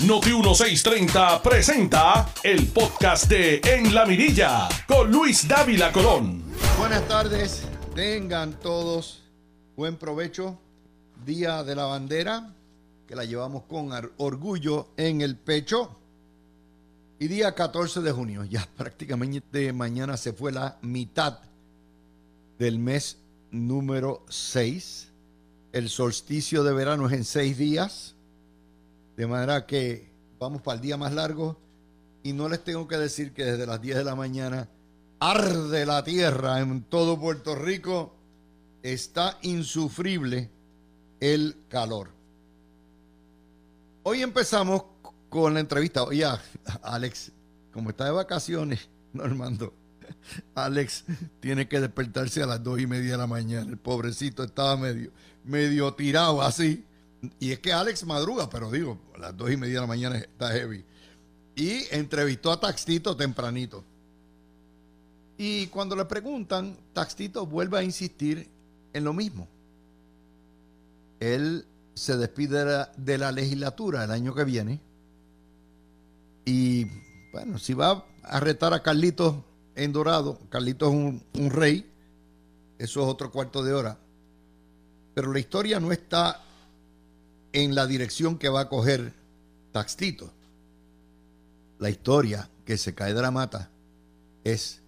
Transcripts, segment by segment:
Noti 1630 presenta el podcast de En la Mirilla con Luis Dávila Colón. Buenas tardes, tengan todos buen provecho. Día de la bandera, que la llevamos con orgullo en el pecho. Y día 14 de junio, ya prácticamente mañana se fue la mitad del mes número 6. El solsticio de verano es en seis días. De manera que vamos para el día más largo y no les tengo que decir que desde las 10 de la mañana arde la tierra en todo Puerto Rico. Está insufrible el calor. Hoy empezamos con la entrevista. Oye, Alex, como está de vacaciones, Normando, Alex tiene que despertarse a las dos y media de la mañana. El pobrecito estaba medio, medio tirado así. Y es que Alex madruga, pero digo, a las dos y media de la mañana está heavy. Y entrevistó a Taxito tempranito. Y cuando le preguntan, Taxito vuelve a insistir en lo mismo. Él se despide de la, legislatura el año que viene. Y bueno, si va a retar a Carlitos en Dorado, Carlitos es un, un rey, eso es otro cuarto de hora. Pero la historia no está en la dirección que va a coger Taxito. La historia que se cae de la mata es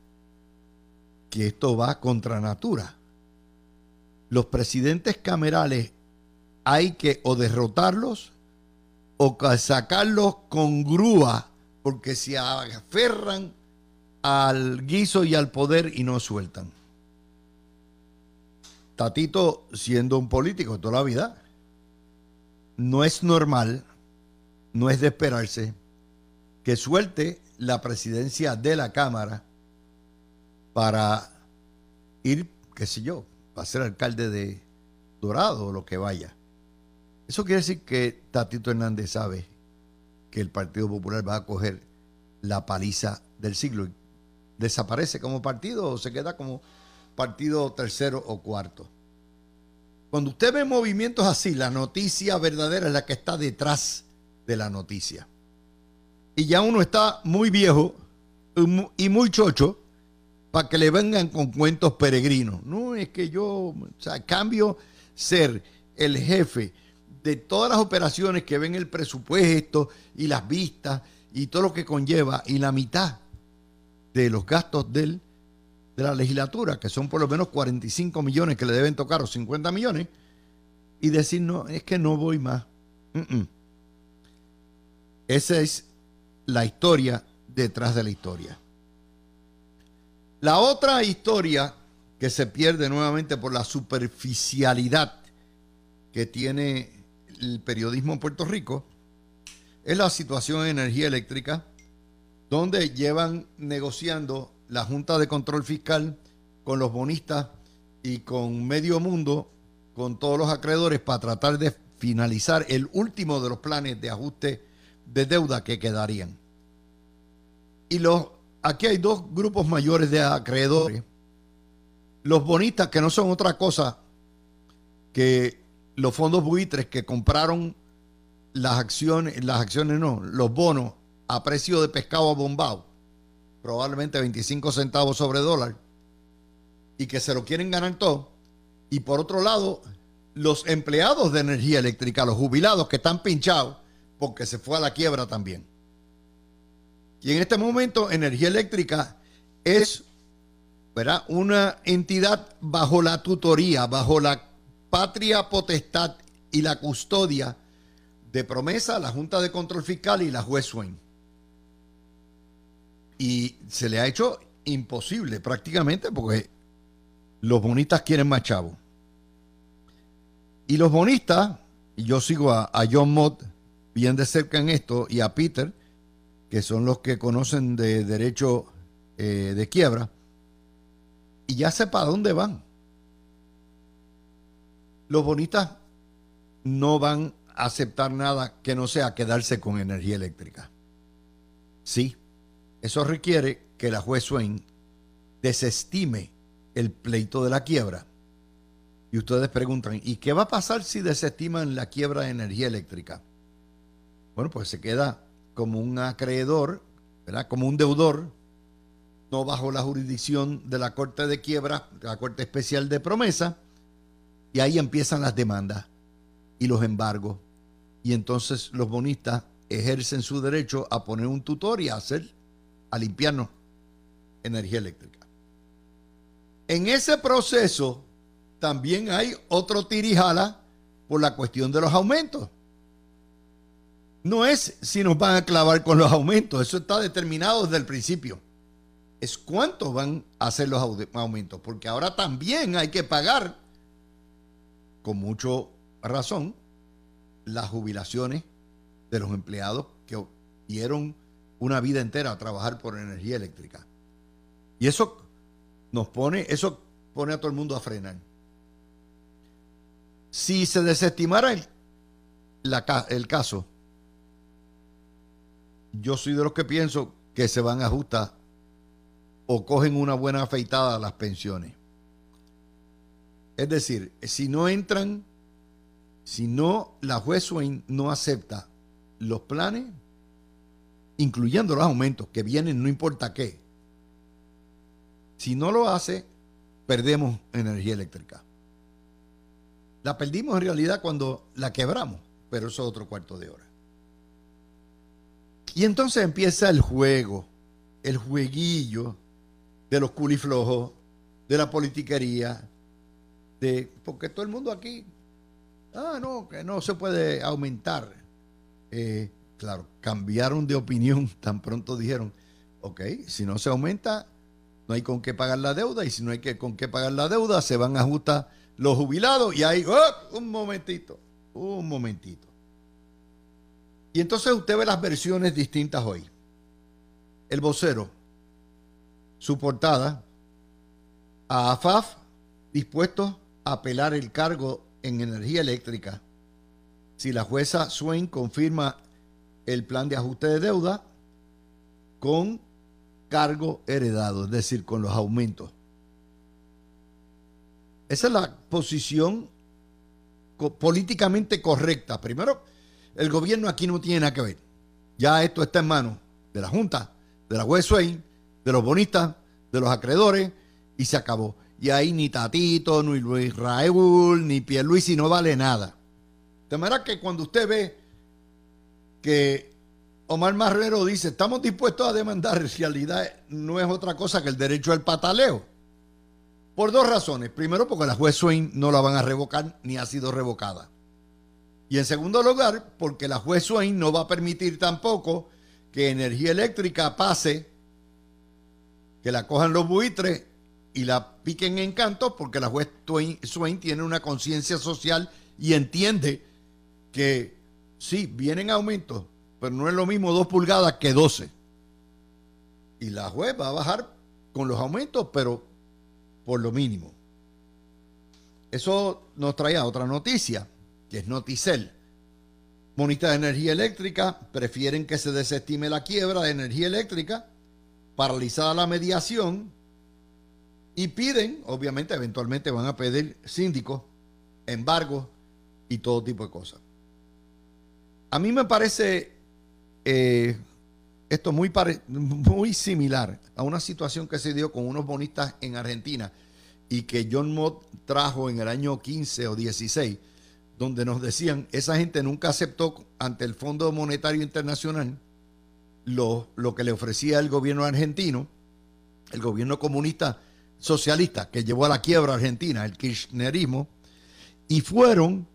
que esto va contra natura. Los presidentes camerales hay que o derrotarlos o sacarlos con grúa porque se aferran al guiso y al poder y no sueltan. Tatito siendo un político toda la vida, no es normal, no es de esperarse que suelte la presidencia de la Cámara para ir, qué sé yo, para ser alcalde de Dorado o lo que vaya. Eso quiere decir que Tatito Hernández sabe que el Partido Popular va a coger la paliza del siglo desaparece como partido o se queda como partido tercero o cuarto. Cuando usted ve movimientos así, la noticia verdadera es la que está detrás de la noticia. Y ya uno está muy viejo y muy chocho para que le vengan con cuentos peregrinos. No es que yo, o sea, cambio ser el jefe de todas las operaciones que ven el presupuesto y las vistas y todo lo que conlleva y la mitad de los gastos del de la legislatura, que son por lo menos 45 millones que le deben tocar o 50 millones, y decir, no, es que no voy más. Esa es la historia detrás de la historia. La otra historia que se pierde nuevamente por la superficialidad que tiene el periodismo en Puerto Rico es la situación de energía eléctrica, donde llevan negociando la Junta de Control Fiscal con los bonistas y con medio mundo, con todos los acreedores, para tratar de finalizar el último de los planes de ajuste de deuda que quedarían. Y los, aquí hay dos grupos mayores de acreedores. Los bonistas, que no son otra cosa que los fondos buitres que compraron las acciones, las acciones no, los bonos a precio de pescado bombado probablemente 25 centavos sobre dólar, y que se lo quieren ganar todo. Y por otro lado, los empleados de energía eléctrica, los jubilados que están pinchados, porque se fue a la quiebra también. Y en este momento, energía eléctrica es una entidad bajo la tutoría, bajo la patria potestad y la custodia de promesa, la Junta de Control Fiscal y la juez Swain. Y se le ha hecho imposible prácticamente porque los bonistas quieren más chavos. Y los bonistas, y yo sigo a, John Mott bien de cerca en esto, y a Peter, que son los que conocen de derecho eh, de quiebra, y ya sé para dónde van. Los bonistas no van a aceptar nada que no sea quedarse con energía eléctrica. Sí, eso requiere que la juez Swain desestime el pleito de la quiebra. Y ustedes preguntan, ¿y qué va a pasar si desestiman la quiebra de energía eléctrica? bueno, pues se queda como un acreedor, ¿verdad? Como un deudor, no bajo la jurisdicción de la Corte de Quiebra, la Corte Especial de Promesa, y ahí empiezan las demandas y los embargos. Y entonces los bonistas ejercen su derecho a poner un tutor y a hacer, a limpiarnos energía eléctrica. En ese proceso también hay otro tirijala por la cuestión de los aumentos. No es si nos van a clavar con los aumentos, eso está determinado desde el principio. Es cuánto van a ser los aumentos, porque ahora también hay que pagar, con mucha razón, las jubilaciones de los empleados que dieron una vida entera a trabajar por energía eléctrica. Y eso nos pone, eso pone a todo el mundo a frenar. Si se desestimara el, el caso, yo soy de los que pienso que se van a ajustar o cogen una buena afeitada a las pensiones. Es decir, si no entran, si no la juez Swain no acepta los planes, incluyendo los aumentos que vienen no importa qué, si no lo hace, perdemos energía eléctrica. La perdimos en realidad cuando la quebramos, pero eso es otro cuarto de hora. Y entonces empieza el juego, el jueguillo de los culiflojos, de la politiquería, de, porque todo el mundo aquí, ah, no, que no se puede aumentar. Eh, claro, cambiaron de opinión, tan pronto dijeron, ok, si no se aumenta, no hay con qué pagar la deuda, y si no hay que, con qué pagar la deuda, se van a ajustar los jubilados y ahí, ¡oh! un momentito, un momentito. Y entonces usted ve las versiones distintas hoy. El vocero, su portada, a AFAF dispuesto a apelar el cargo en energía eléctrica si la jueza Swain confirma el plan de ajuste de deuda con cargo heredado, es decir, con los aumentos. Esa es la posición políticamente correcta. Primero, el gobierno aquí no tiene nada que ver. Ya esto está en manos de la Junta, de la Swain, de los bonistas, de los acreedores, y se acabó. Y ahí ni Tatito, ni Luis Raúl, ni Pierluisi no vale nada. De manera que cuando usted ve que Omar Marrero dice, estamos dispuestos a demandar, en realidad no es otra cosa que el derecho al pataleo. Por dos razones. Primero, porque la juez Swain no la van a revocar ni ha sido revocada. Y en segundo lugar, porque la juez Swain no va a permitir tampoco que energía eléctrica pase, que la cojan los buitres y la piquen en canto, porque la juez Swain tiene una conciencia social y entiende que sí, vienen aumentos, pero no es lo mismo dos pulgadas que 12. Y la juez va a bajar con los aumentos, pero por lo mínimo. Eso nos trae a otra noticia que es Noticel. Monistas de energía eléctrica prefieren que se desestime la quiebra de energía eléctrica, paralizada la mediación, y piden, obviamente, eventualmente van a pedir síndicos, embargos y todo tipo de cosas. A mí me parece eh, esto muy, similar a una situación que se dio con unos bonistas en Argentina y que John Mott trajo en el año 15 o 16 donde nos decían, esa gente nunca aceptó ante el Fondo Monetario Internacional lo, lo que le ofrecía el gobierno argentino, el gobierno comunista socialista que llevó a la quiebra Argentina, el kirchnerismo, y fueron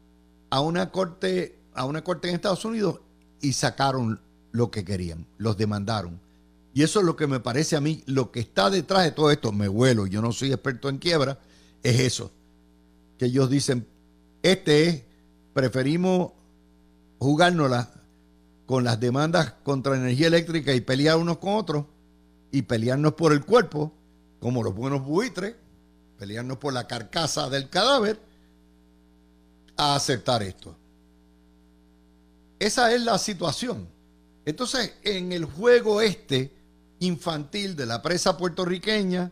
a una corte, a una corte en Estados Unidos y sacaron lo que querían, los demandaron. Y eso es lo que me parece a mí, lo que está detrás de todo esto, me vuelo, yo no soy experto en quiebra, es eso, que ellos dicen, este es preferimos jugárnosla con las demandas contra energía eléctrica y pelear unos con otros y pelearnos por el cuerpo, como los buenos buitres, pelearnos por la carcasa del cadáver, a aceptar esto. Esa es la situación. Entonces, en el juego este infantil de la presa puertorriqueña,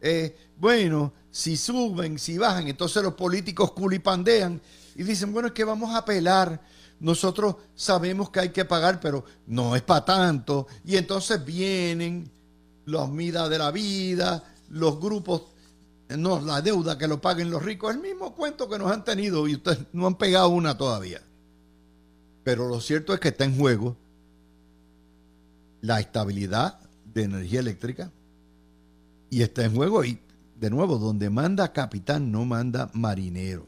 eh, bueno, si suben, si bajan, entonces los políticos culipandean y dicen, bueno, es que vamos a apelar nosotros sabemos que hay que pagar, pero no es para tanto. Y entonces vienen los midas de la vida, los grupos, no, la deuda que lo paguen los ricos, el mismo cuento que nos han tenido y ustedes no han pegado una todavía. Pero lo cierto es que está en juego la estabilidad de energía eléctrica y está en juego y de nuevo, donde manda capitán no manda marinero.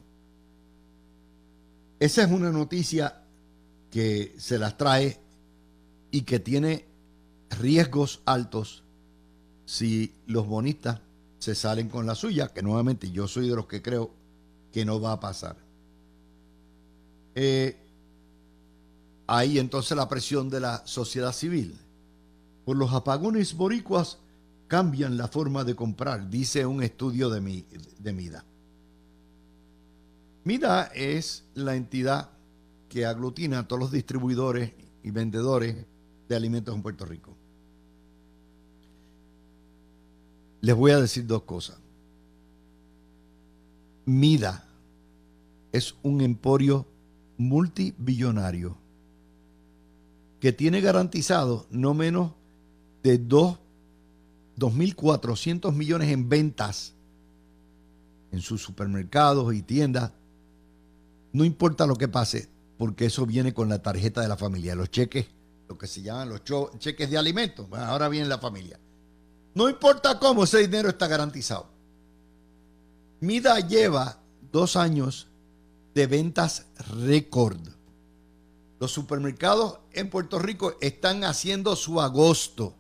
Esa es una noticia que se las trae y que tiene riesgos altos si los bonistas se salen con la suya, que nuevamente yo soy de los que creo que no va a pasar. Eh, ahí entonces la presión de la sociedad civil. Por los apagones boricuas cambian la forma de comprar, dice un estudio de, de MIDA. MIDA es la entidad que aglutina a todos los distribuidores y vendedores de alimentos en Puerto Rico. Les voy a decir dos cosas. MIDA es un emporio multibillonario que tiene garantizado no menos de 2 2.400 millones en ventas en sus supermercados y tiendas. No importa lo que pase, porque eso viene con la tarjeta de la familia, los cheques, lo que se llaman los cheques de alimentos. ahora viene la familia. No importa cómo, ese dinero está garantizado. Mida lleva dos años de ventas récord. Los supermercados en Puerto Rico están haciendo su agosto.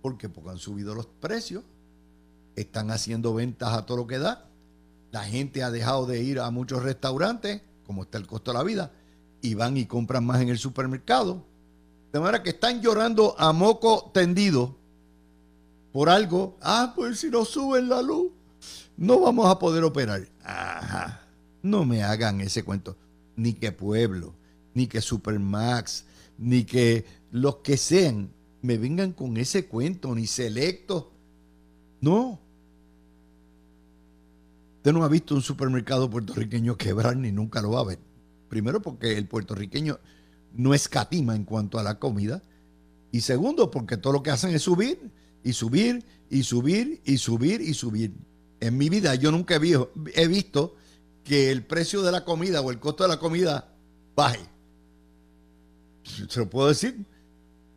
¿Por qué? Porque han subido los precios, están haciendo ventas a todo lo que da. La gente ha dejado de ir a muchos restaurantes, como está el costo de la vida, y van y compran más en el supermercado. De manera que están llorando a moco tendido por algo. Ah, pues si no suben la luz, no vamos a poder operar. Ajá. No me hagan ese cuento. Ni que Pueblo, ni que Supermax, ni que los que sean me vengan con ese cuento, ni selecto. No. Usted no ha visto un supermercado puertorriqueño quebrar ni nunca lo va a ver. Primero porque el puertorriqueño no escatima en cuanto a la comida. Y segundo porque todo lo que hacen es subir y subir y subir y subir y subir. En mi vida yo nunca he, visto que el precio de la comida o el costo de la comida baje. Se lo puedo decir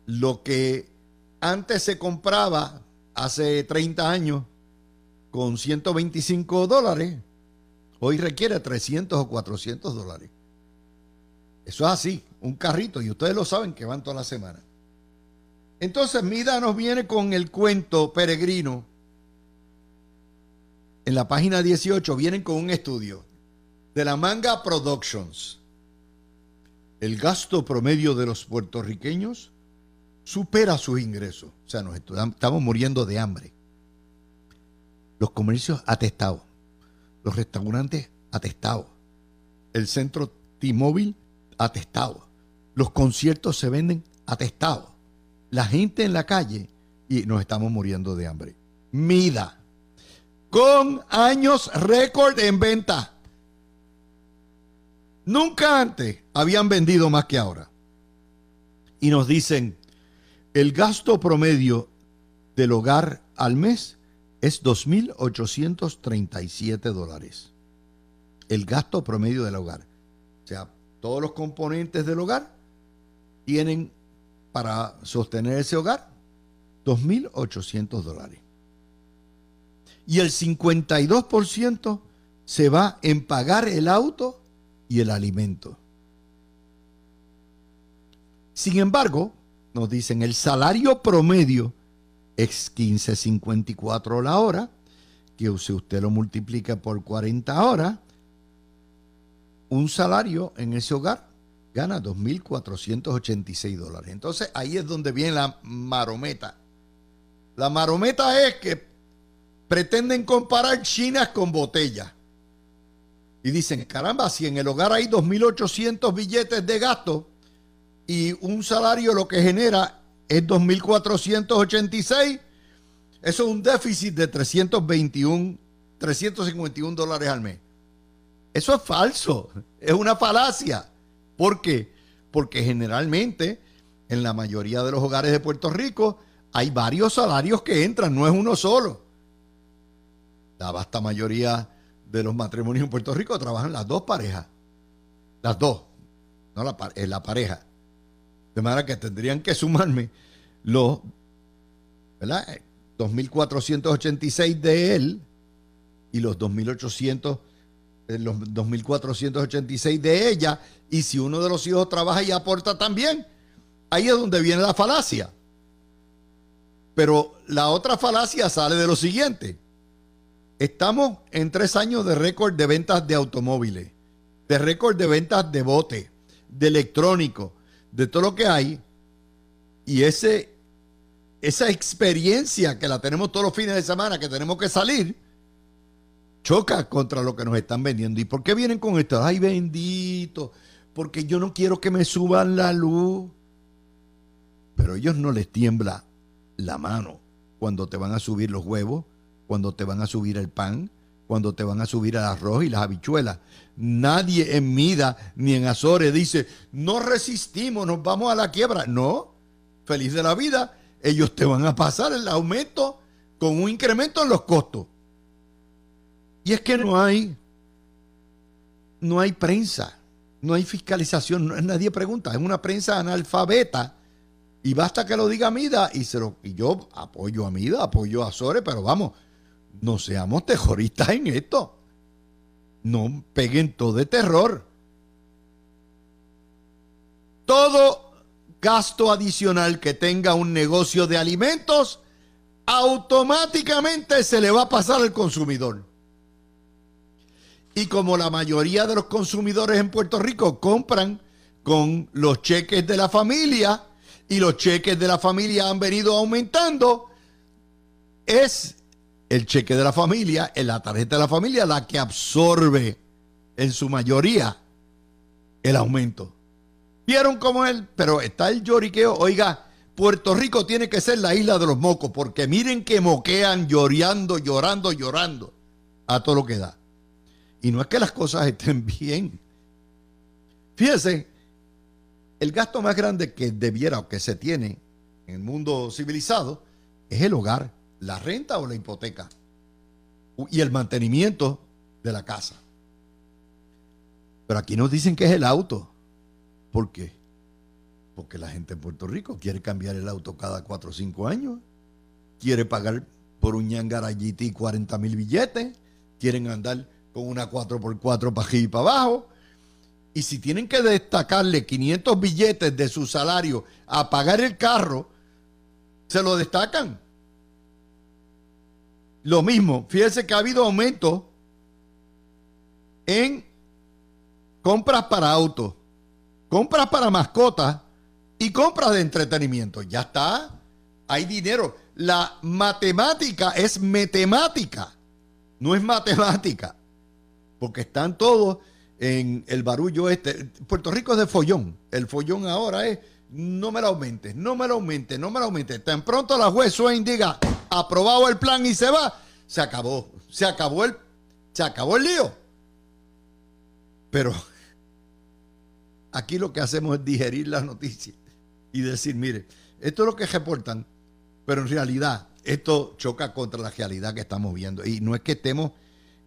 lo que antes se compraba hace 30 años con 125 dólares, hoy requiere 300 o 400 dólares. Eso es así, un carrito, y ustedes lo saben que van toda la semana. Entonces, Mida nos viene con el cuento peregrino. En la página 18 vienen con un estudio de la Manga Productions. El gasto promedio de los puertorriqueños supera sus ingresos. O sea, nos estamos muriendo de hambre. Los comercios atestados, los restaurantes atestados, el centro T-Mobile atestado, los conciertos se venden atestados, la gente en la calle y nos estamos muriendo de hambre. Mida, con años récord en venta. Nunca antes habían vendido más que ahora. Y nos dicen, el gasto promedio del hogar al mes es 2.837 dólares. El gasto promedio del hogar. O sea, todos los componentes del hogar tienen para sostener ese hogar 2.800 dólares. Y el 52% se va en pagar el auto y el alimento. Sin embargo, nos dicen el salario promedio es 15.54 la hora, que si usted lo multiplica por 40 horas, un salario en ese hogar gana 2.486 dólares. Entonces ahí es donde viene la marometa. La marometa es que pretenden comparar chinas con botellas. Y dicen, caramba, si en el hogar hay 2.800 billetes de gasto, y un salario lo que genera es 2.486, eso es un déficit de 321, 351 dólares al mes. Eso es falso, es una falacia. ¿Por qué? Porque generalmente en la mayoría de los hogares de Puerto Rico hay varios salarios que entran, no es uno solo. La vasta mayoría de los matrimonios en Puerto Rico trabajan las dos parejas. Las dos, no la, eh, la pareja. De manera que tendrían que sumarme los, ¿verdad? 2.486 de él y los 2.800, eh, los 2.486 de ella. Y si uno de los hijos trabaja y aporta también, ahí es donde viene la falacia. Pero la otra falacia sale de lo siguiente. Estamos en tres años de récord de ventas de automóviles, de récord de ventas de bote, de electrónico, de todo lo que hay. Y ese, esa experiencia que la tenemos todos los fines de semana, que tenemos que salir, choca contra lo que nos están vendiendo. ¿Y por qué vienen con esto? Ay, bendito, porque yo no quiero que me suban la luz. Pero ellos no les tiembla la mano cuando te van a subir los huevos, cuando te van a subir el pan, cuando te van a subir el arroz y las habichuelas. Nadie en Mida ni en Azores dice, no resistimos, nos vamos a la quiebra. No, feliz de la vida, ellos te van a pasar el aumento con un incremento en los costos. Y es que no hay, no hay prensa, no hay fiscalización, nadie pregunta, es una prensa analfabeta. Y basta que lo diga Mida y, se lo, y yo apoyo a Mida, apoyo a Azores, pero vamos, no seamos terroristas en esto. No peguen todo de terror. Todo gasto adicional que tenga un negocio de alimentos, automáticamente se le va a pasar al consumidor. Y como la mayoría de los consumidores en Puerto Rico compran con los cheques de la familia y los cheques de la familia han venido aumentando, es el cheque de la familia, en la tarjeta de la familia, la que absorbe en su mayoría el aumento. ¿Vieron cómo él? Pero está el lloriqueo. Oiga, Puerto Rico tiene que ser la isla de los mocos, porque miren que moquean llorando, llorando, llorando a todo lo que da. Y no es que las cosas estén bien. Fíjense, el gasto más grande que debiera o que se tiene en el mundo civilizado es el hogar la renta o la hipoteca y el mantenimiento de la casa. Pero aquí nos dicen que es el auto. ¿Por qué? Porque la gente en Puerto Rico quiere cambiar el auto cada 4 o 5 años. Quiere pagar por un Ñangara GT 40 mil billetes. Quieren andar con una 4x4 para arriba y para abajo. Y si tienen que destacarle 500 billetes de su salario a pagar el carro, se lo destacan. Lo mismo, fíjense que ha habido aumento en compras para autos, compras para mascotas y compras de entretenimiento. Ya está, hay dinero. La matemática es matemática, no es matemática, porque están todos en el barullo este. Puerto Rico es de follón. El follón ahora es no me lo aumentes, no me lo aumentes, no me lo aumentes. Tan pronto la juez Swain diga, aprobado el plan y se va, se acabó, se acabó el, se acabó el lío. Pero aquí lo que hacemos es digerir las noticias y decir, mire, esto es lo que reportan, pero en realidad esto choca contra la realidad que estamos viendo. Y no es que estemos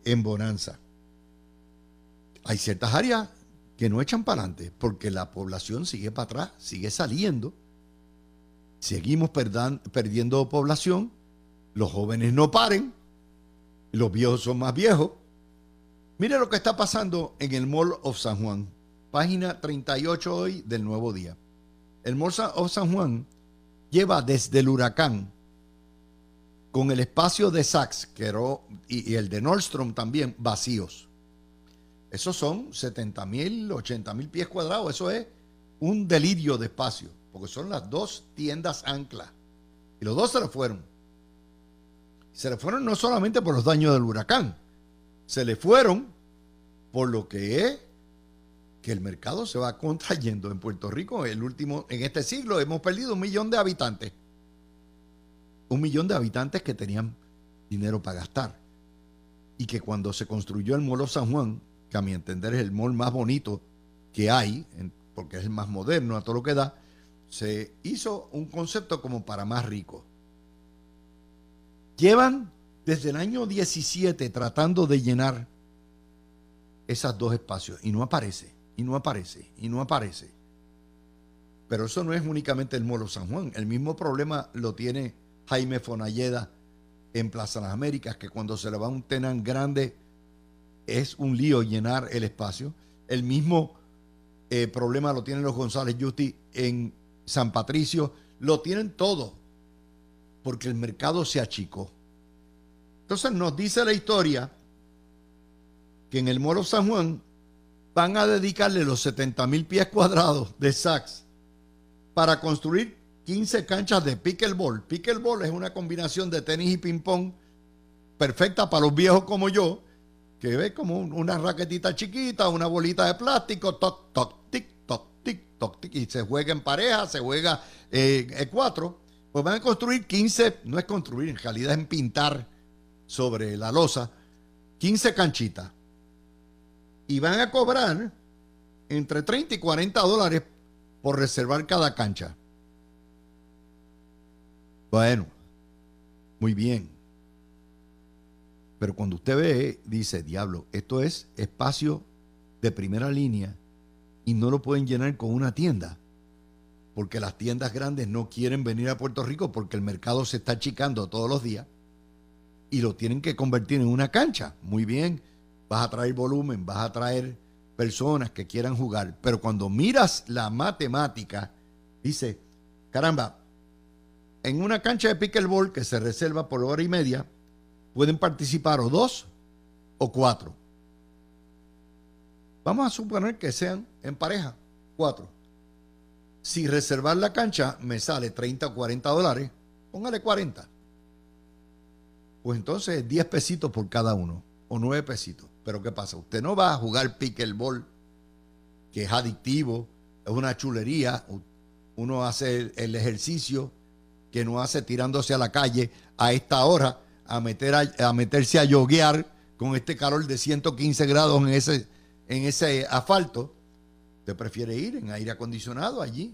en bonanza. Hay ciertas áreas que no echan para adelante porque la población sigue para atrás, sigue saliendo. Seguimos perdiendo población, los jóvenes no paren, los viejos son más viejos. Mire lo que está pasando en el Mall of San Juan, página 38 hoy del Nuevo Día. El Mall of San Juan lleva desde el huracán con el espacio de Saks y el de Nordstrom también vacíos. Esos son 70 mil, 80 mil pies cuadrados. Eso es un delirio de espacio, porque son las dos tiendas ancla. Y los dos se le fueron. Se le fueron no solamente por los daños del huracán, se le fueron por lo que es que el mercado se va contrayendo en Puerto Rico. El último, en este siglo hemos perdido un millón de habitantes. Un millón de habitantes que tenían dinero para gastar. Y que cuando se construyó el Molo San Juan, que a mi entender es el mall más bonito que hay, porque es el más moderno a todo lo que da, se hizo un concepto como para más ricos. Llevan desde el año 17 tratando de llenar esos dos espacios y no aparece, y no aparece, y no aparece. Pero eso no es únicamente el Molo San Juan. El mismo problema lo tiene Jaime Fonalleda en Plaza Las Américas, que cuando se le va un tenant grande es un lío llenar el espacio. El mismo eh, problema lo tienen los González Justi en San Patricio. Lo tienen todo, porque el mercado se achicó. Entonces nos dice la historia que en el Molo San Juan van a dedicarle los 70 mil pies cuadrados de Saks para construir 15 canchas de pickleball. Pickleball es una combinación de tenis y ping-pong perfecta para los viejos como yo, que ve como una raquetita chiquita, una bolita de plástico, toc, toc, tic, toc, tic, toc, tic, y se juega en pareja, se juega eh, en cuatro. Pues van a construir 15, no es construir, en realidad es pintar sobre la losa, 15 canchitas. Y van a cobrar entre 30 y 40 dólares por reservar cada cancha. Bueno, muy bien. Pero cuando usted ve, dice, diablo, esto es espacio de primera línea y no lo pueden llenar con una tienda. Porque las tiendas grandes no quieren venir a Puerto Rico porque el mercado se está achicando todos los días y lo tienen que convertir en una cancha. Muy bien, vas a traer volumen, vas a traer personas que quieran jugar, pero cuando miras la matemática, dice, caramba, en una cancha de pickleball que se reserva por hora y media, pueden participar o dos o cuatro. Vamos a suponer que sean en pareja, cuatro. Si reservar la cancha me sale 30 o 40 dólares, póngale 40. Pues entonces 10 pesitos por cada uno o 9 pesitos. Pero ¿qué pasa? Usted no va a jugar pickleball, que es adictivo, es una chulería. Uno hace el ejercicio que no hace tirándose a la calle a esta hora a, meter a, meterse a yoguear con este calor de 115 grados en ese, en ese asfalto. Usted prefiere ir en aire acondicionado allí.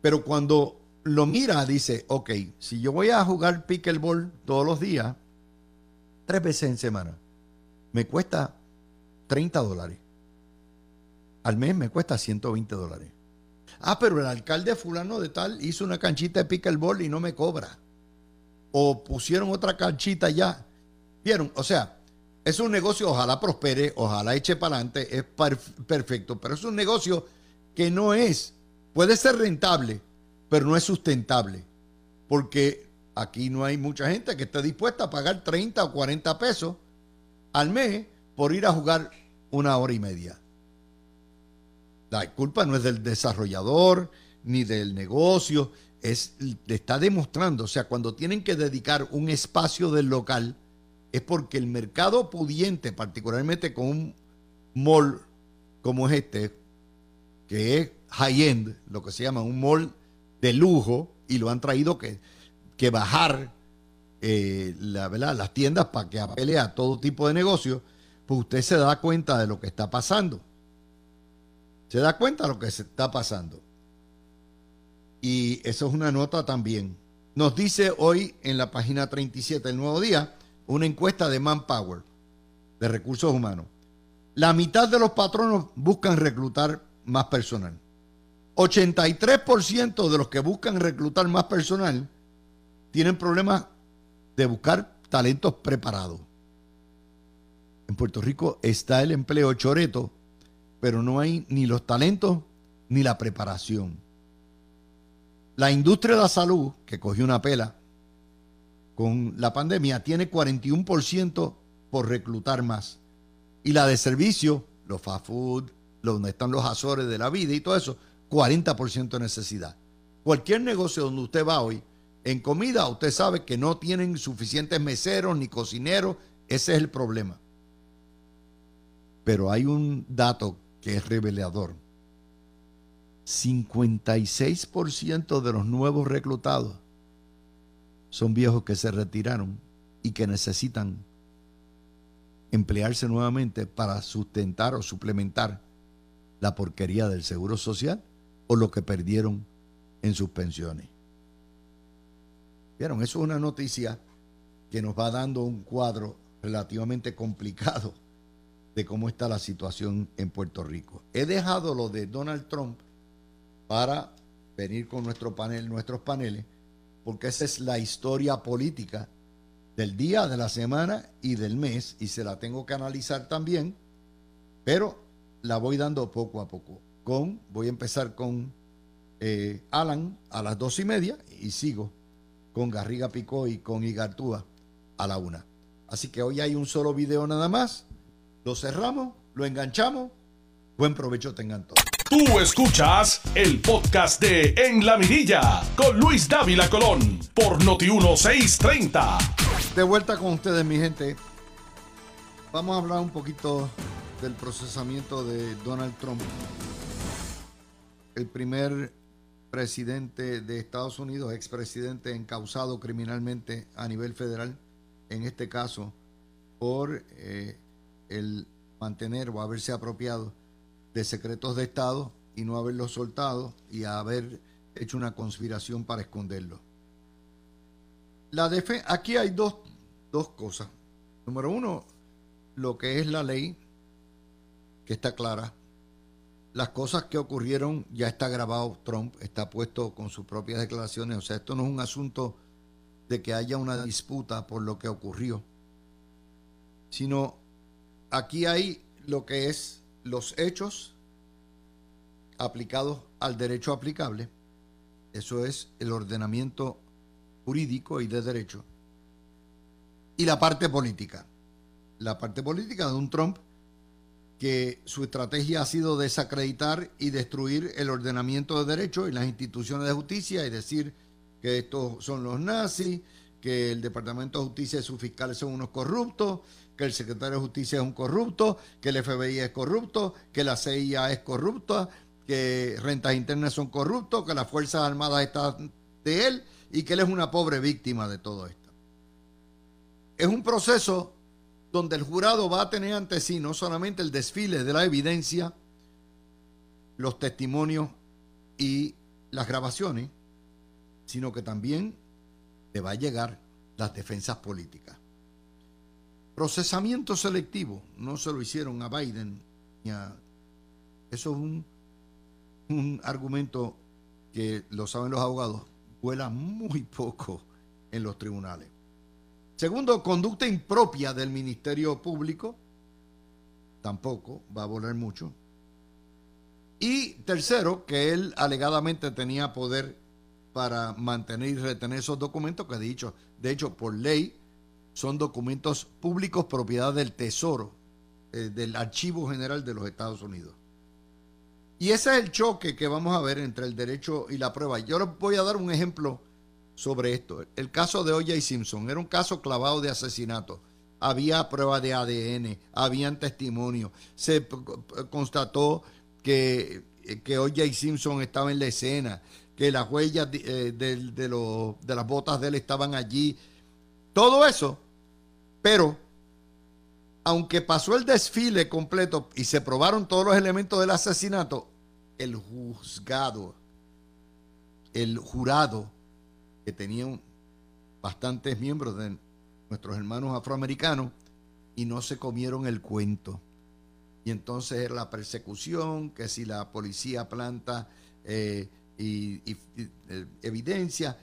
Pero cuando lo mira, dice, ok, si yo voy a jugar pickleball todos los días, tres veces en semana, me cuesta 30 dólares. Al mes me cuesta 120 dólares. Ah, pero el alcalde fulano de tal hizo una canchita de pickleball y no me cobra. O pusieron otra canchita ya. ¿Vieron? O sea, es un negocio, ojalá prospere, ojalá eche para adelante, es perfecto, pero es un negocio que no es, puede ser rentable, pero no es sustentable. Porque aquí no hay mucha gente que esté dispuesta a pagar 30 o 40 pesos al mes por ir a jugar una hora y media. La culpa no es del desarrollador ni del negocio, es, está demostrando, o sea, cuando tienen que dedicar un espacio del local, es porque el mercado pudiente, particularmente con un mall como es este, que es high-end, lo que se llama un mall de lujo, y lo han traído que, que bajar eh, las tiendas para que apele a todo tipo de negocio, pues usted se da cuenta de lo que está pasando. Se da cuenta de lo que se está pasando. Y eso es una nota también. Nos dice hoy en la página 37 del Nuevo Día una encuesta de Manpower, de recursos humanos. La mitad de los patronos buscan reclutar más personal. 83% de los que buscan reclutar más personal tienen problemas de buscar talentos preparados. En Puerto Rico está el empleo choreto, pero no hay ni los talentos ni la preparación. La industria de la salud, que cogió una pela con la pandemia, tiene 41% por reclutar más. Y la de servicio, los fast food, donde están los azores de la vida y todo eso, 40% de necesidad. Cualquier negocio donde usted va hoy en comida usted sabe que no tienen suficientes meseros ni cocineros, ese es el problema. Pero hay un dato que es revelador. 56% de los nuevos reclutados son viejos que se retiraron y que necesitan emplearse nuevamente para sustentar o suplementar la porquería del Seguro Social o lo que perdieron en sus pensiones. Vieron, eso es una noticia que nos va dando un cuadro relativamente complicado de cómo está la situación en Puerto Rico. He dejado lo de Donald Trump para venir con nuestro panel, nuestros paneles, porque esa es la historia política del día, de la semana y del mes, y se la tengo que analizar también, pero la voy dando poco a poco. Con, voy a empezar con eh, Alan a las dos y media y sigo con Garriga Picó y con Igartúa a la una. Así que hoy hay un solo video nada más. Lo cerramos, lo enganchamos. Buen provecho tengan todos. Tú escuchas el podcast de En la Mirilla con Luis Dávila Colón por Noti 1630. De vuelta con ustedes, mi gente. Vamos a hablar un poquito del procesamiento de Donald Trump. El primer presidente de Estados Unidos, expresidente encausado criminalmente a nivel federal, en este caso, por eh, el mantener o haberse apropiado de secretos de Estado y no haberlos soltado y haber hecho una conspiración para esconderlo. La aquí hay dos, dos cosas. Número uno, lo que es la ley, que está clara, las cosas que ocurrieron ya está grabado Trump, está puesto con sus propias declaraciones, o sea, esto no es un asunto de que haya una disputa por lo que ocurrió, sino aquí hay lo que es los hechos aplicados al derecho aplicable, eso es el ordenamiento jurídico y de derecho, y la parte política, la parte política de un Trump que su estrategia ha sido desacreditar y destruir el ordenamiento de derecho y las instituciones de justicia y decir que estos son los nazis, que el Departamento de Justicia y sus fiscales son unos corruptos, que el secretario de Justicia es un corrupto, que el FBI es corrupto, que la CIA es corrupta, que rentas internas son corruptos, que las Fuerzas Armadas están de él y que él es una pobre víctima de todo esto. Es un proceso donde el jurado va a tener ante sí no solamente el desfile de la evidencia, los testimonios y las grabaciones, sino que también le va a llegar las defensas políticas. Procesamiento selectivo, no se lo hicieron a Biden. Eso es un, un argumento que lo saben los abogados, vuela muy poco en los tribunales. Segundo, conducta impropia del Ministerio Público. Tampoco va a volar mucho. Y tercero, que él alegadamente tenía poder para mantener y retener esos documentos que, dicho, de hecho, por ley, son documentos públicos propiedad del Tesoro, eh, del Archivo General de los Estados Unidos. Y ese es el choque que vamos a ver entre el derecho y la prueba. Yo les voy a dar un ejemplo sobre esto. El caso de O.J. Simpson era un caso clavado de asesinato. Había prueba de ADN, habían testimonios. Se constató que, que O.J. Simpson estaba en la escena, que las huellas de, eh, de las botas de él estaban allí. Todo eso. Pero, aunque pasó el desfile completo y se probaron todos los elementos del asesinato, el juzgado, el jurado, que tenían bastantes miembros de nuestros hermanos afroamericanos y no se comieron el cuento. Y entonces la persecución, que si la policía planta eh, y, eh, evidencia,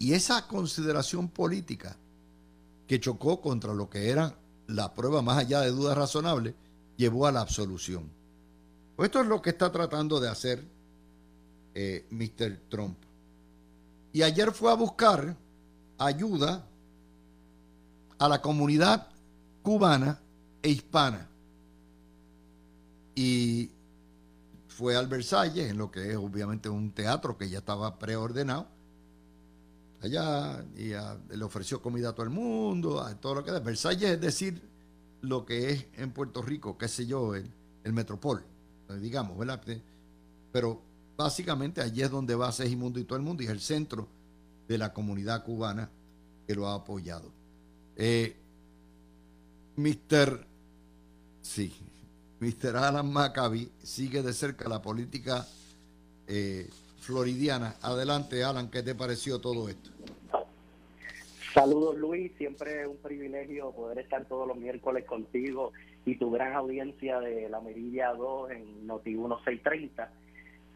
y esa consideración política que chocó contra lo que era la prueba más allá de dudas razonables, llevó a la absolución. Pues esto es lo que está tratando de hacer eh, Mr. Trump. Y ayer fue a buscar ayuda a la comunidad cubana e hispana. Y fue al Versalles, en lo que es obviamente un teatro que ya estaba preordenado. Allá y le ofreció comida a todo el mundo, a todo lo que es. Versalles es decir lo que es en Puerto Rico, qué sé yo, el, el metropol, digamos, ¿verdad? Pero básicamente allí es donde va Segimundo y todo el mundo y es el centro de la comunidad cubana que lo ha apoyado. Eh, Mister, sí, Mr. Alan Maccabi sigue de cerca la política eh, floridiana. Adelante, Alan, ¿qué te pareció todo esto? Saludos Luis, siempre es un privilegio poder estar todos los miércoles contigo y tu gran audiencia de la Merilla 2 en Noti 1630.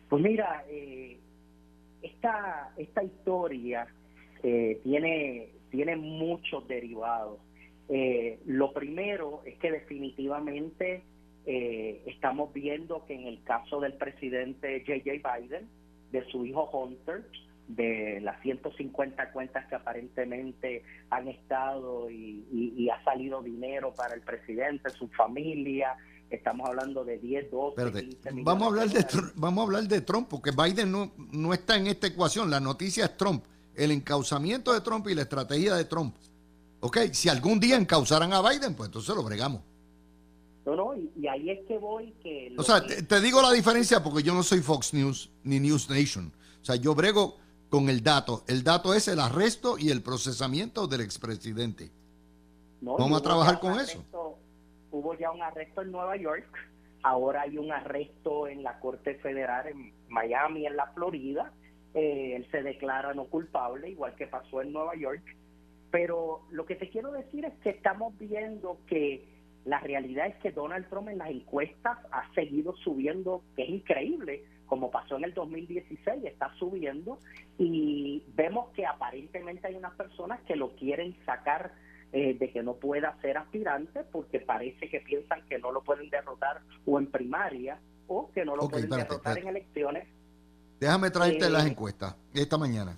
Pues mira, eh, esta, esta historia eh, tiene, tiene muchos derivados. Eh, lo primero es que definitivamente estamos viendo que en el caso del presidente J.J. Biden, de su hijo Hunter, de las 150 cuentas que aparentemente han estado y, ha salido dinero para el presidente, su familia. Estamos hablando de 10, 12, 15 millones vamos a hablar de, vamos a hablar de Trump porque Biden no, no está en esta ecuación. La noticia es Trump, el encauzamiento de Trump y la estrategia de Trump. Ok, si algún día encauzaran a Biden, pues entonces lo bregamos. No, no, y, ahí es que voy que... O sea, te, digo la diferencia porque yo no soy Fox News ni News Nation. O sea, yo brego con el dato. El dato es el arresto y el procesamiento del expresidente. Vamos a trabajar con eso. Hubo ya un arresto en Nueva York, ahora hay un arresto en la Corte Federal en Miami, en la Florida. Eh, él se declara no culpable, igual que pasó en Nueva York. Pero lo que te quiero decir es que estamos viendo que la realidad es que Donald Trump en las encuestas ha seguido subiendo, que es increíble como pasó en el 2016, está subiendo y vemos que aparentemente hay unas personas que lo quieren sacar eh, de que no pueda ser aspirante porque parece que piensan que no lo pueden derrotar o en primaria o que no lo pueden derrotar en elecciones. Déjame traerte las eh, encuestas esta mañana.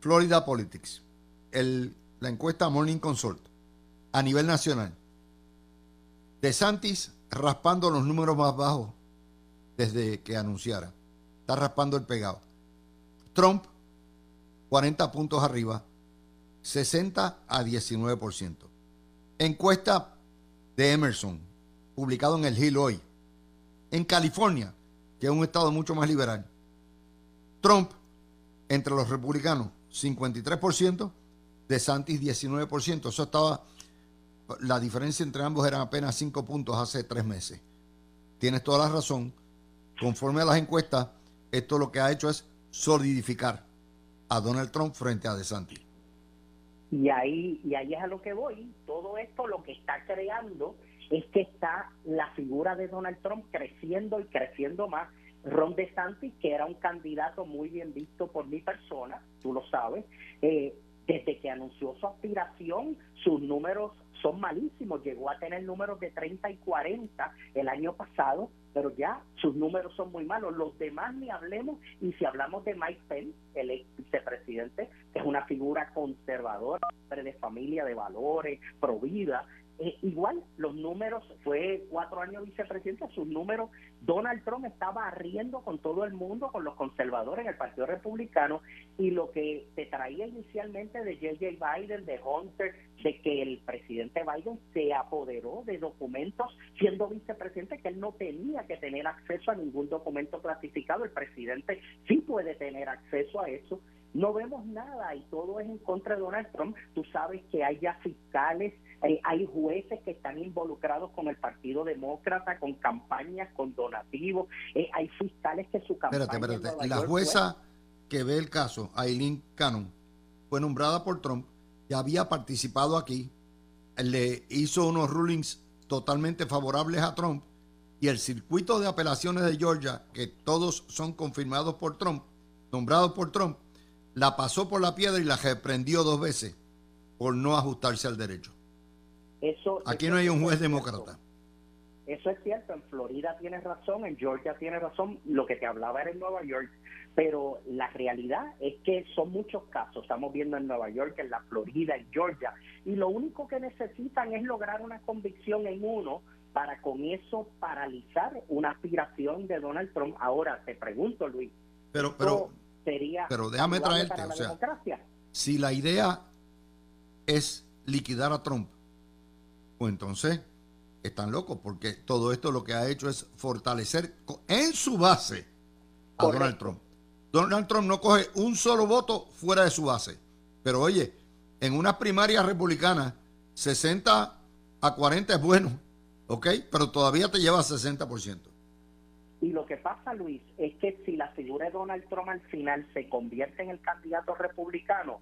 Florida Politics, el, la encuesta Morning Consult a nivel nacional. De Santis raspando los números más bajos desde que anunciara. Está raspando el pegado. Trump, 40 puntos arriba, 60 a 19%. Encuesta de Emerson, publicado en el Hill hoy. En California, que es un estado mucho más liberal, Trump, entre los republicanos, 53%, de Santis 19%. Eso estaba, la diferencia entre ambos era apenas 5 puntos hace tres meses. Tienes toda la razón conforme a las encuestas, esto lo que ha hecho es solidificar a Donald Trump frente a DeSantis. Y ahí, y ahí es a lo que voy. Todo esto lo que está creando es que está la figura de Donald Trump creciendo y creciendo más. Ron DeSantis, que era un candidato muy bien visto por mi persona, tú lo sabes, eh, desde que anunció su aspiración, sus números son malísimos. Llegó a tener números de 30 y 40 el año pasado, pero ya sus números son muy malos. Los demás ni hablemos. Y si hablamos de Mike Pence, el ex vicepresidente, que es una figura conservadora, de familia, de valores, pro vida, eh, igual, los números, fue cuatro años vicepresidente, sus números, Donald Trump estaba riendo con todo el mundo, con los conservadores en el Partido Republicano, y lo que se traía inicialmente de J.J. Biden, de Hunter, de que el presidente Biden se apoderó de documentos siendo vicepresidente, que él no tenía que tener acceso a ningún documento clasificado, el presidente sí puede tener acceso a eso, no vemos nada y todo es en contra de Donald Trump. Tú sabes que hay ya fiscales, eh, hay jueces que están involucrados con el Partido Demócrata, con campañas, con donativos, eh, hay fiscales que su campaña... Espérate, espérate. La jueza que ve el caso, Aileen Cannon, fue nombrada por Trump, ya había participado aquí, le hizo unos rulings totalmente favorables a Trump y el circuito de apelaciones de Georgia, que todos son confirmados por Trump, nombrados por Trump, la pasó por la piedra y la reprendió dos veces por no ajustarse al derecho. Eso, Aquí no hay un juez demócrata. Eso es cierto, en Florida tienes razón, en Georgia tienes razón, lo que te hablaba era en Nueva York, pero la realidad es que son muchos casos, estamos viendo en Nueva York, en la Florida, en Georgia, y lo único que necesitan es lograr una convicción en uno para con eso paralizar una aspiración de Donald Trump. Ahora te pregunto, Luis, pero, pero pero déjame traerte, o sea, si la idea es liquidar a Trump, pues entonces están locos, porque todo esto lo que ha hecho es fortalecer en su base a Donald Trump. Donald Trump no coge un solo voto fuera de su base. Pero oye, en unas primarias republicanas, 60 a 40 es bueno. ¿Ok? Pero todavía te lleva 60%. Y lo que pasa, Luis, es que si la figura de Donald Trump al final se convierte en el candidato republicano,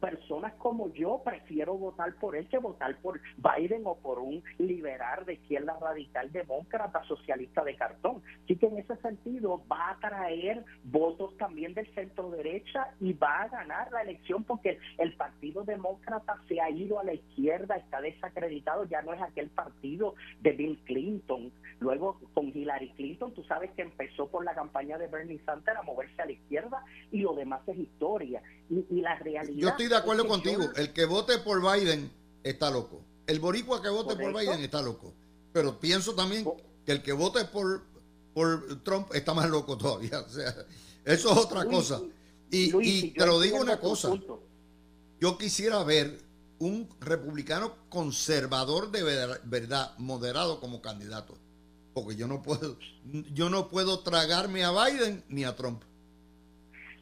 personas como yo prefiero votar por él que votar por Biden o por un liberal de izquierda radical demócrata socialista de cartón. Así que en ese sentido va a traer votos también del centro derecha y va a ganar la elección porque el Partido Demócrata se ha ido a la izquierda, está desacreditado, ya no es aquel partido de Bill Clinton. Luego con Hillary Clinton, tú sabes que empezó por la campaña de Bernie Sanders a moverse a la izquierda y lo demás es historia. Y, y la realidad de acuerdo contigo. El que vote por Biden está loco. El boricua que vote por Biden está loco. Pero pienso también que el que vote por, por Trump está más loco todavía. O sea, eso es otra cosa. Y, te lo digo una cosa. Yo quisiera ver un republicano conservador de verdad, moderado como candidato. Porque yo no puedo, yo no puedo tragarme a Biden ni a Trump.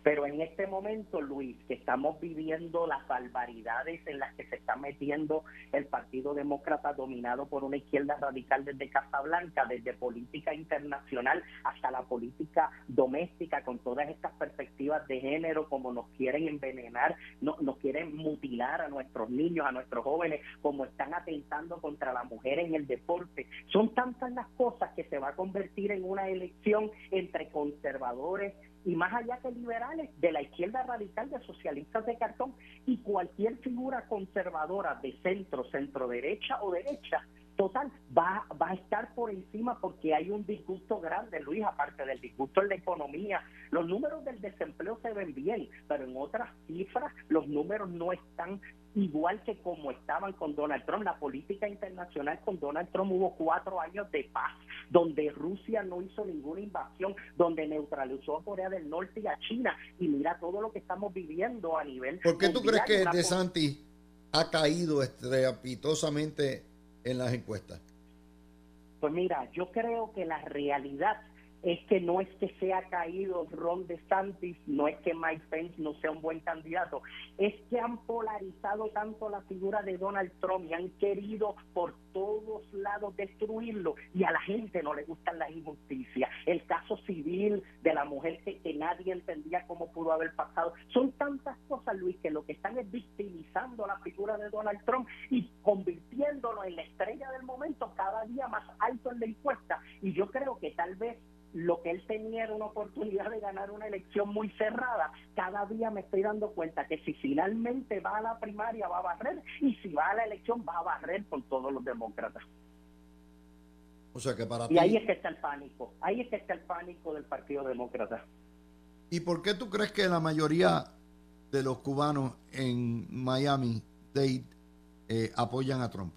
Pero en este momento, Luis, que estamos viviendo las barbaridades en las que se está metiendo el Partido Demócrata dominado por una izquierda radical desde Casablanca, desde política internacional hasta la política doméstica, con todas estas perspectivas de género, como nos quieren envenenar, no, nos quieren mutilar a nuestros niños, a nuestros jóvenes, como están atentando contra la mujer en el deporte. Son tantas las cosas que se va a convertir en una elección entre conservadores y más allá que liberales, de la izquierda radical, de socialistas de cartón y cualquier figura conservadora de centro, centro derecha o derecha, total, va, va a estar por encima porque hay un disgusto grande, Luis, aparte del disgusto en la economía. Los números del desempleo se ven bien, pero en otras cifras los números no están igual que como estaban con Donald Trump. La política internacional con Donald Trump hubo cuatro años de paz, donde Rusia no hizo ninguna invasión, donde neutralizó a Corea del Norte y a China. Y mira todo lo que estamos viviendo a nivel. ¿Por qué tú crees que De Santi ha caído estrepitosamente en las encuestas? Pues mira, yo creo que la realidad es que no es que sea caído Ron DeSantis, no es que Mike Pence no sea un buen candidato, es que han polarizado tanto la figura de Donald Trump y han querido por todos lados destruirlo y a la gente no le gustan las injusticias. El caso civil de la mujer que, que nadie entendía cómo pudo haber pasado. Son tantas cosas, Luis, que lo que están es victimizando la figura de Donald Trump y convirtiéndolo en la estrella del momento cada día más alto en la encuesta. Y yo creo que tal vez lo que él tenía era una oportunidad de ganar una elección muy cerrada. Cada día me estoy dando cuenta que si finalmente va a la primaria va a barrer y si va a la elección va a barrer con todos los demócratas. O sea que para y ahí es que está el pánico, ahí es que está el pánico del Partido Demócrata. ¿Y por qué tú crees que la mayoría de los cubanos en Miami Dade eh, apoyan a Trump?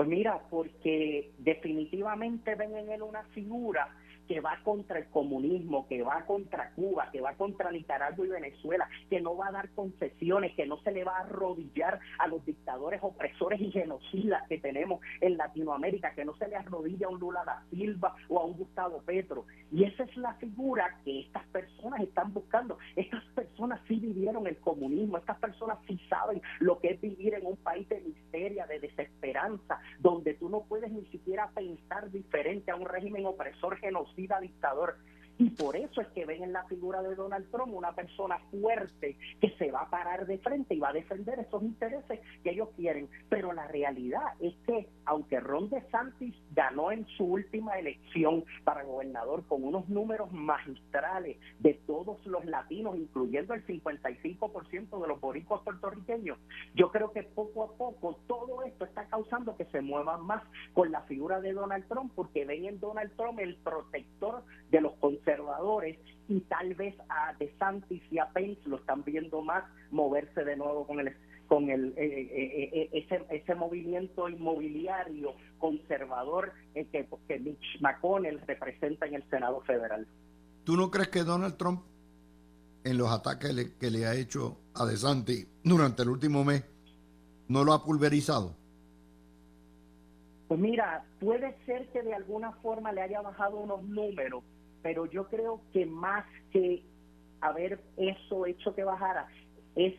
Pues mira, porque definitivamente ven en él una figura que va contra el comunismo, que va contra Cuba, que va contra Nicaragua y Venezuela, que no va a dar concesiones, que no se le va a arrodillar a los dictadores opresores y genocidas que tenemos en Latinoamérica, que no se le arrodilla a un Lula da Silva o a un Gustavo Petro. Y esa es la figura que estas personas están buscando. Estas personas sí vivieron el comunismo, estas personas sí saben lo que es vivir en un país de miseria, de desesperanza, donde tú no puedes ni siquiera pensar diferente a un régimen opresor genocida dictador. Y por eso es que ven en la figura de Donald Trump una persona fuerte que se va a parar de frente y va a defender esos intereses que ellos quieren. Pero la realidad es que, aunque Ron DeSantis ganó en su última elección para gobernador con unos números magistrales de todos los latinos, incluyendo el 55% de los boricuas puertorriqueños, yo creo que poco a poco todo esto está causando que se muevan más con la figura de Donald Trump, porque ven en Donald Trump el protector de los conservadores y tal vez a DeSantis y a Pence lo están viendo más moverse de nuevo con el con el eh, eh, eh, ese, ese movimiento inmobiliario conservador que, que Mitch McConnell representa en el Senado federal. ¿Tú no crees que Donald Trump en los ataques que le ha hecho a DeSantis durante el último mes no lo ha pulverizado? Pues mira, puede ser que de alguna forma le haya bajado unos números, pero yo creo que más que haber eso hecho que bajara, es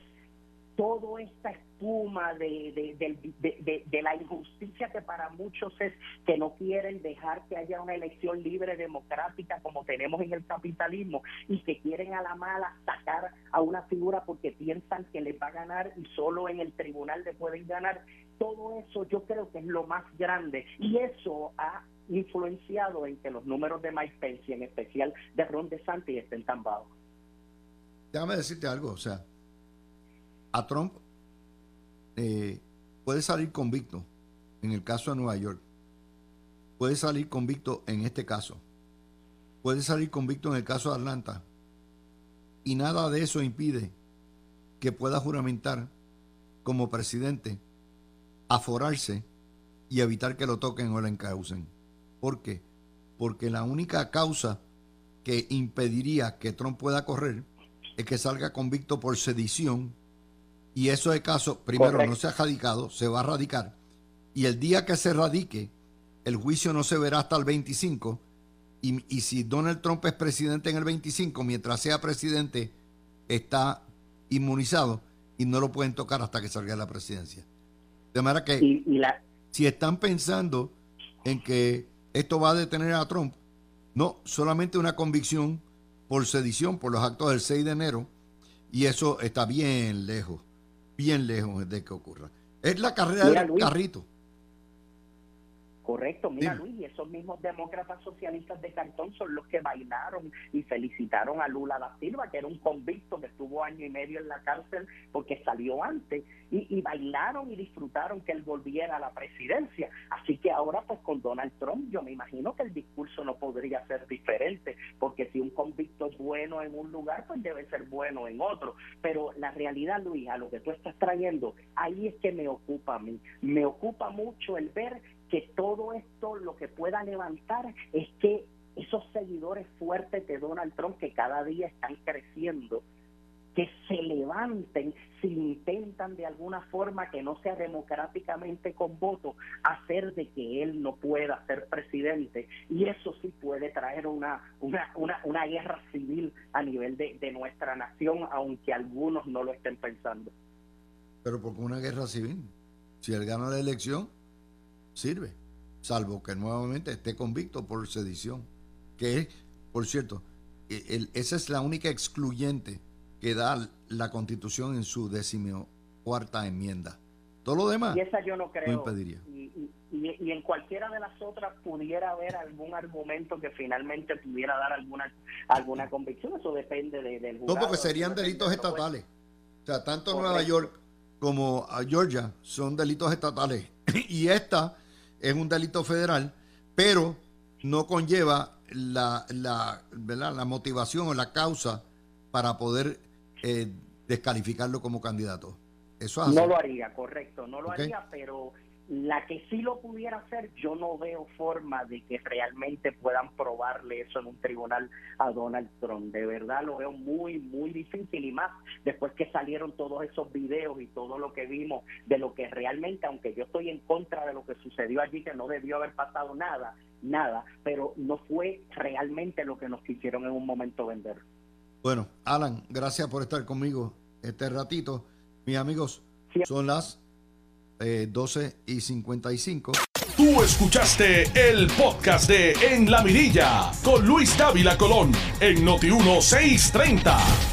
toda esta espuma de, de, la injusticia que para muchos es que no quieren dejar que haya una elección libre, democrática, como tenemos en el capitalismo, y que quieren a la mala sacar a una figura porque piensan que les va a ganar y solo en el tribunal le pueden ganar. Todo eso yo creo que es lo más grande y eso ha influenciado en que los números de Mike Pence, en especial de Ron DeSantis, estén tan bajos. Déjame decirte algo, o sea, a Trump eh, puede salir convicto en el caso de Nueva York, puede salir convicto en este caso, puede salir convicto en el caso de Atlanta, y nada de eso impide que pueda juramentar como presidente, aforarse y evitar que lo toquen o lo encaucen. ¿Por qué? Porque la única causa que impediría que Trump pueda correr es que salga convicto por sedición y eso es caso, primero no se ha radicado, se va a radicar y el día que se radique, el juicio no se verá hasta el 25 y, y si Donald Trump es presidente en el 25, mientras sea presidente, está inmunizado y no lo pueden tocar hasta que salga de la presidencia. De manera que si están pensando en que esto va a detener a Trump, no, solamente una convicción por sedición por los actos del 6 de enero y eso está bien lejos, bien lejos de que ocurra. Es la carrera del carrito. Correcto, mira Luis, y esos mismos demócratas socialistas de cartón son los que bailaron y felicitaron a Lula da Silva, que era un convicto que estuvo año y medio en la cárcel porque salió antes, y, bailaron y disfrutaron que él volviera a la presidencia. Así que ahora pues con Donald Trump yo me imagino que el discurso no podría ser diferente, porque si un convicto es bueno en un lugar, pues debe ser bueno en otro. Pero la realidad, Luis, a lo que tú estás trayendo, ahí es que me ocupa a mí. Me ocupa mucho el ver que todo esto lo que pueda levantar es que esos seguidores fuertes de Donald Trump que cada día están creciendo, que se levanten si intentan de alguna forma que no sea democráticamente con voto, hacer de que él no pueda ser presidente. Y eso sí puede traer una, una, una, una guerra civil a nivel de, de nuestra nación, aunque algunos no lo estén pensando. Pero ¿por qué una guerra civil? Si él gana la elección, sirve, salvo que nuevamente esté convicto por sedición, que es, por cierto, e, esa es la única excluyente que da la constitución en su decimocuarta enmienda. Todo lo demás y esa yo no creo, impediría. Y, y, en cualquiera de las otras pudiera haber algún argumento que finalmente pudiera dar alguna alguna convicción. Eso depende de, del jurado. No, porque serían delitos estatales. O sea, tanto Nueva York como a Georgia son delitos estatales. y esta es un delito federal, pero no conlleva la, la, la motivación o la causa para poder eh, descalificarlo como candidato. Eso No lo haría, correcto, no lo haría, pero la que sí lo pudiera hacer, yo no veo forma de que realmente puedan probarle eso en un tribunal a Donald Trump. De verdad lo veo muy, muy difícil y más después que salieron todos esos videos y todo lo que vimos de lo que realmente, aunque yo estoy en contra de lo que sucedió allí, que no debió haber pasado nada, nada, pero no fue realmente lo que nos quisieron en un momento vender. Bueno, Alan, gracias por estar conmigo este ratito. Mis amigos, son las 12 eh, y 55. Tú escuchaste el podcast de En la Mirilla con Luis Dávila Colón en Noti 1630.